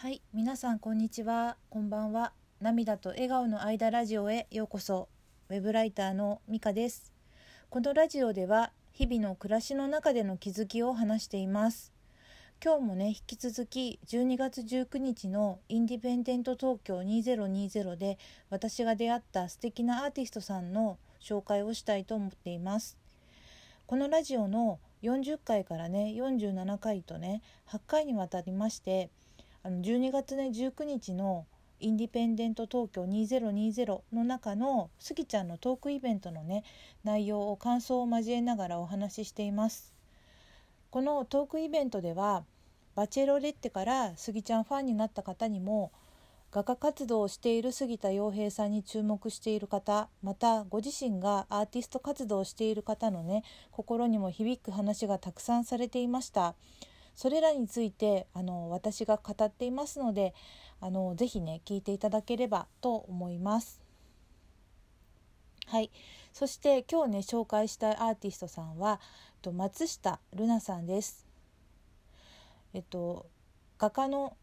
はい、皆さんこんにちは。こんばんは。涙と笑顔の間ラジオへようこそ。ウェブライターのミカです。このラジオでは日々の暮らしの中での気づきを話しています。今日もね、引き続き12月19日のインディペンデント東京2020で私が出会った素敵なアーティストさんの紹介をしたいと思っています。このラジオの40回からね47回とね8回にわたりましてあの12月ね19日のインディペンデント東京2020の中のスギちゃんのトークイベントのね内容を感想を交えながらお話ししています。このトークイベントではバチェロレッテからスギちゃんファンになった方にも画家活動をしている杉田洋平さんに注目している方またご自身がアーティスト活動をしている方のね心にも響く話がたくさんされていました。それらについてあの私が語っていますのであのぜひね聞いていただければと思います。はい。そして今日ね紹介したいアーティストさんはと松下瑠奈さんです。えっと画家の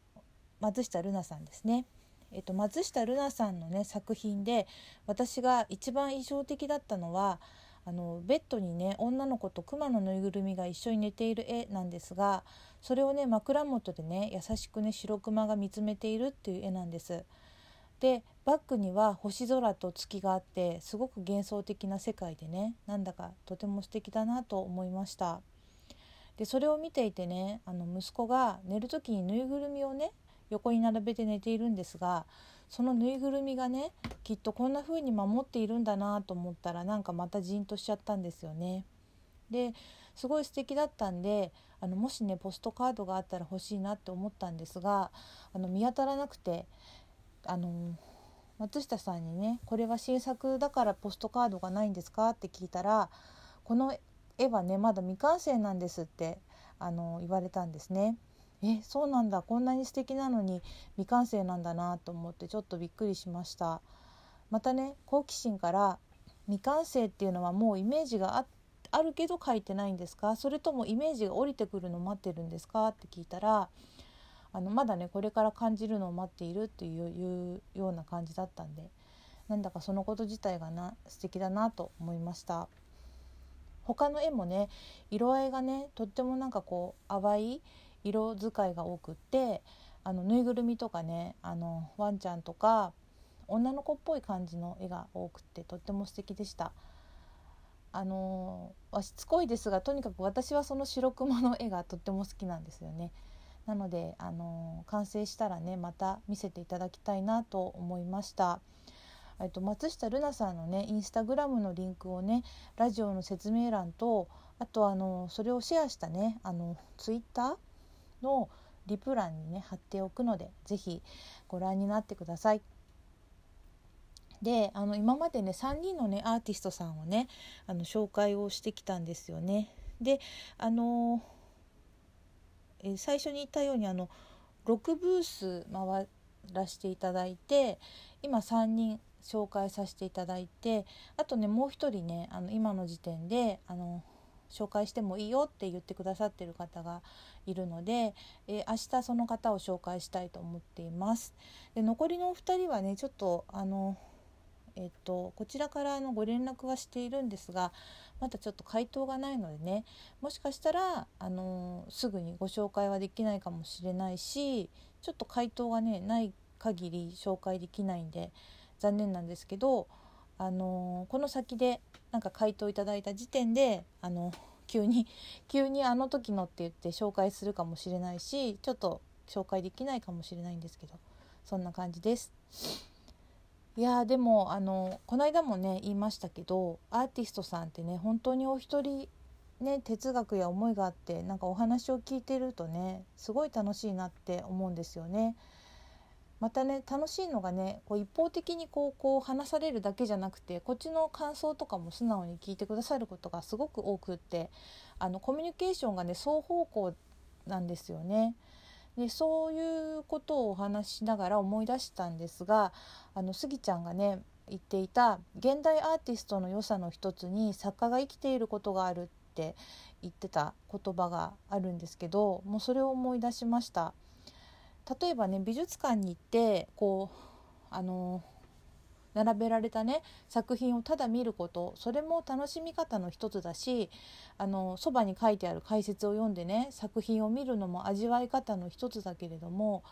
松下瑠奈さんですね。えっと、松下瑠奈さんのね作品で私が一番印象的だったのはあのベッドにね女の子と熊のぬいぐるみが一緒に寝ている絵なんですがそれをね枕元でね優しくね白熊が見つめているっていう絵なんです。でバックには星空と月があってすごく幻想的な世界でねなんだかとても素敵だなと思いましたでそれを見ていてねあの息子が寝る時にぬいぐるみをね横に並べて寝ているんですがそのぬいぐるみがねきっとこんな風に守っているんだなと思ったらなんかまたじんとしちゃったんですよね。ですごい素敵だったんであのもしねポストカードがあったら欲しいなって思ったんですがあの見当たらなくてあの松下さんにね「これは新作だからポストカードがないんですか?」って聞いたら「この絵はねまだ未完成なんです」ってあの言われたんですね。えそうなんだこんなに素敵なのに未完成なんだなと思ってちょっとびっくりしましたまたね好奇心から未完成っていうのはもうイメージがああるけど書いてないんですか？それともイメージが降りてくるのを待ってるんですか？って聞いたらあのまだねこれから感じるのを待っているっていうような感じだったんでなんだかそのこと自体がな素敵だなと思いました。他の絵もね色合いがねとってもなんかこう淡い色使いが多くってあのぬいぐるみとかねあのワンちゃんとか女の子っぽい感じの絵が多くってとっても素敵でした。あのしつこいですがとにかく私はその白熊の絵がとっても好きなんですよね。なのであの完成したらねまた見せていただきたいなと思いました。えっと松下瑠奈さんのねインスタグラムのリンクをねラジオの説明欄とあとあのそれをシェアしたねあのツイッターのリプ欄にね貼っておくので是非ご覧になってください。であの今までね3人のねアーティストさんをねあの紹介をしてきたんですよね。であのえ最初に言ったようにあの6ブース回らせていただいて今3人紹介させていただいてあとねもう一人ねあの今の時点であの紹介してもいいよって言ってくださってる方がいるので、えー、明日その方を紹介したいと思っています。で残りのお二人はねちょっとあのえっと、こちらからのご連絡はしているんですがまだちょっと回答がないのでねもしかしたらあのすぐにご紹介はできないかもしれないしちょっと回答がねない限り紹介できないんで残念なんですけどあのこの先でなんか回答いただいた時点であの急に急にあの時のって言って紹介するかもしれないしちょっと紹介できないかもしれないんですけどそんな感じです。いやでもあのこの間もね言いましたけどアーティストさんってね本当にお一人ね哲学や思いがあってなんかお話を聞いてるとねすごい楽しいなって思うんですよね。またね楽しいのがねこう一方的にこうこう話されるだけじゃなくてこっちの感想とかも素直に聞いてくださることがすごく多くってあのコミュニケーションがね双方向なんですよね。でそういうことをお話しながら思い出したんですがあのスギちゃんがね言っていた現代アーティストの良さの一つに作家が生きていることがあるって言ってた言葉があるんですけどもうそれを思い出しました。例えばね美術館に行ってこうあの並べられたね作品をただ見ることそれも楽しみ方の一つだしあのそばに書いてある解説を読んでね作品を見るのも味わい方の一つだけれども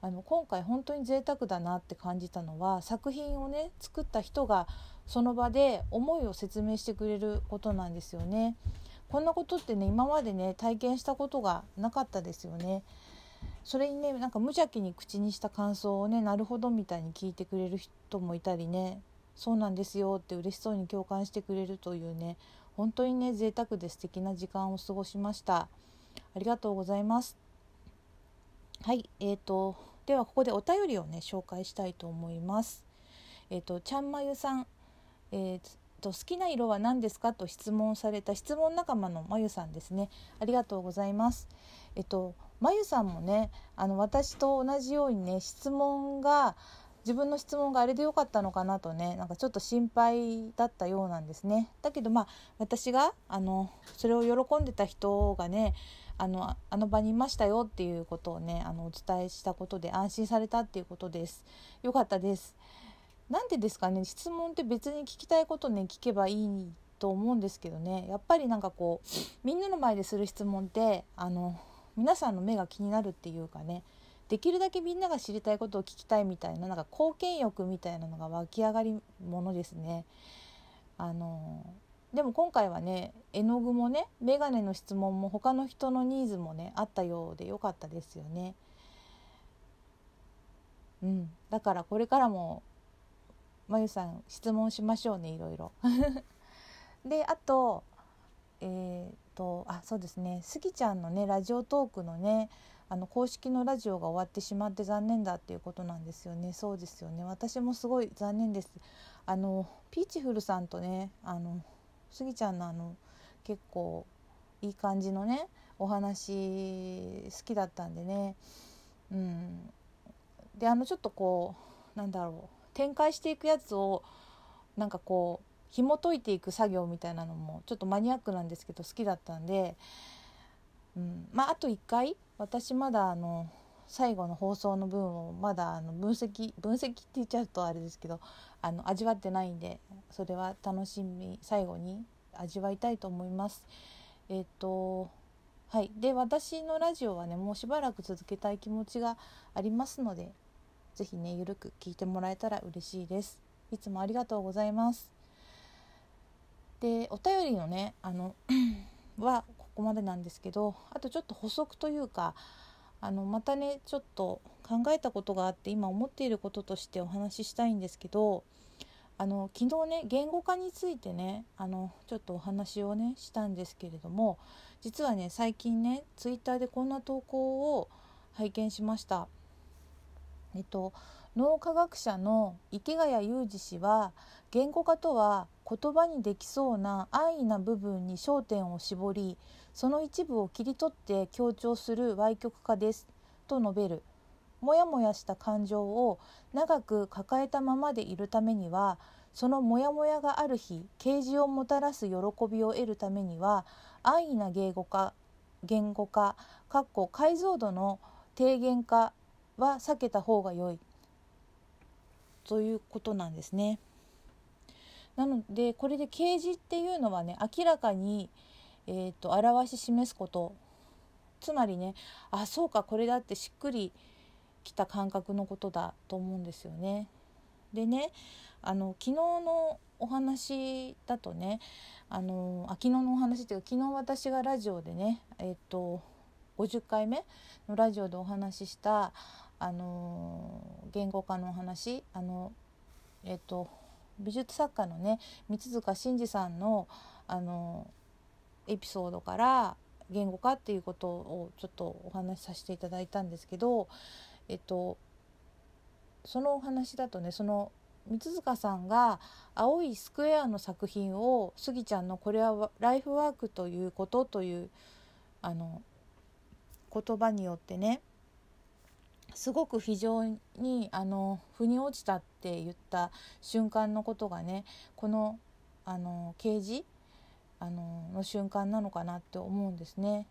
あの今回本当に贅沢だなって感じたのは作品をね作った人がその場で思いを説明してくれることなんですよね。こんなことってね今までね体験したことがなかったですよね。それにねなんか無邪気に口にした感想をねなるほどみたいに聞いてくれる人もいたりねそうなんですよって嬉しそうに共感してくれるというね本当にね贅沢で素敵な時間を過ごしましたありがとうございますはいえーとではここでお便りをね紹介したいと思います。えっ、ー、とちゃんまゆさん、えーと好きな色は何ですか？と質問された質問仲間のまゆさんですね。ありがとうございます。えっとまゆさんもねあの私と同じようにね質問が自分の質問があれでよかったのかなとねなんかちょっと心配だったようなんですね。だけどまあ私があのそれを喜んでた人がねあのあの場にいましたよっていうことをねあのお伝えしたことで安心されたっていうことです。よかったです。なんでですかね質問って別に聞きたいことね聞けばいいと思うんですけどねやっぱりなんかこうみんなの前でする質問ってあの皆さんの目が気になるっていうかねできるだけみんなが知りたいことを聞きたいみたいななんか貢献欲みたいなのが湧き上がりものですね。あのでも今回はね絵の具もね眼鏡の質問も他の人のニーズもねあったようでよかったですよね。うん、だからこれからもまゆさん質問しましょうねいろいろ。であとえー、とあそうですね。スギちゃんのねラジオトークのねあの公式のラジオが終わってしまって残念だっていうことなんですよね。そうですよね。私もすごい残念です。あのピーチフルさんとねあのスギちゃんのあの結構いい感じのねお話好きだったんでね。うん。であのちょっとこうなんだろう。展開していくやつをなんかこう紐解いていく作業みたいなのもちょっとマニアックなんですけど好きだったんで、うん、まああと1回私まだあの最後の放送の分をまだあの分析分析って言っちゃうとあれですけどあの味わってないんでそれは楽しみ最後に味わいたいと思います。えっ、とはい、で私のラジオはねもうしばらく続けたい気持ちがありますので是非ねゆるく聞いてもらえたら嬉しいです。いつもありがとうございます。でお便りのねあの はここまでなんですけどあとちょっと補足というかあのまたねちょっと考えたことがあって今思っていることとしてお話ししたいんですけどあの昨日ね言語化についてねあのちょっとお話をねしたんですけれども実はね最近ねツイッターでこんな投稿を拝見しました。えっと脳科学者の池谷裕二氏は言語化とは言葉にできそうな安易な部分に焦点を絞りその一部を切り取って強調する歪曲化ですと述べる。もやもやした感情を長く抱えたままでいるためにはそのモヤモヤがある日啓示をもたらす喜びを得るためには安易な言語化言語化かっこ解像度の低減化は避けた方が良い。ということなんですね。なのでこれで啓示っていうのはね明らかに、えーと表し示すことつまりねあそうかこれだってしっくりきた感覚のことだと思うんですよね。でねあの昨日のお話だとねあのあ昨日のお話っていうか昨日私がラジオでねえっ、と50回目のラジオでお話ししたあの言語化のお話あのえっ、と美術作家のね三塚真二さんのあのエピソードから言語化っていうことをちょっとお話しさせていただいたんですけどえっとそのお話だとねその三塚さんが「青いスクエア」の作品をスギちゃんの「これはライフワークということ」というあの言葉によってねすごく非常にあの腑に落ちたって言った瞬間のことがねこのあの掲示あのの瞬間なのかなって思うんですね。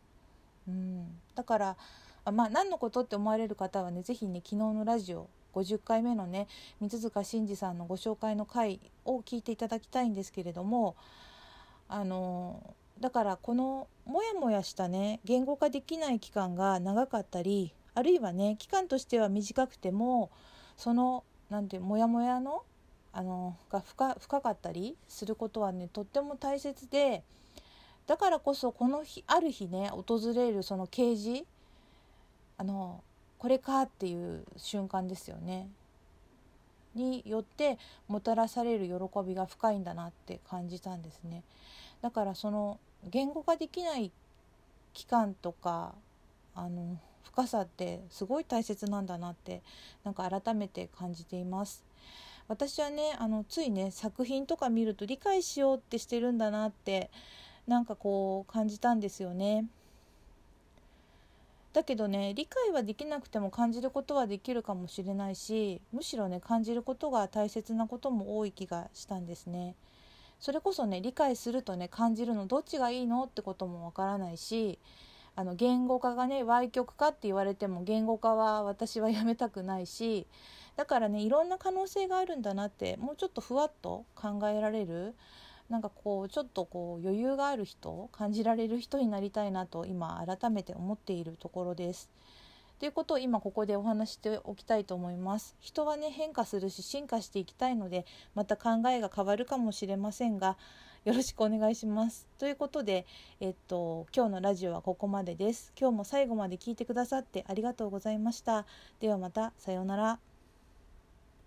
うん、だからあまあ何のことって思われる方はね是非ね昨日のラジオ50回目のね三塚真二さんのご紹介の回を聞いていただきたいんですけれどもあのだからこのモヤモヤしたね言語化できない期間が長かったりあるいはね期間としては短くてもその何ていうモヤモヤのあのが深深かったりすることはねとっても大切でだからこそこの日ある日ね訪れるその啓示あのこれかっていう瞬間ですよね。によってもたらされる喜びが深いんだなって感じたんですね。だからその言語化できない期間とかあの深さってすごい大切なんだなってなんか改めて感じています私はねあのついね作品とか見ると理解しようってしてるんだなってなんかこう感じたんですよねだけどね理解はできなくても感じることはできるかもしれないしむしろね感じることが大切なことも多い気がしたんですね。それこそね理解するとね感じるのどっちがいいのってこともわからないしあの言語化がね歪曲化って言われても言語化は私はやめたくないしだからねいろんな可能性があるんだなってもうちょっとふわっと考えられるなんかこうちょっとこう余裕がある人感じられる人になりたいなと今改めて思っているところです。ということを今ここでお話しておきたいと思います。人はね変化するし進化していきたいのでまた考えが変わるかもしれませんがよろしくお願いします。ということで、えっと、今日のラジオはここまでです。今日も最後まで聞いてくださってありがとうございました。ではまた、さようなら。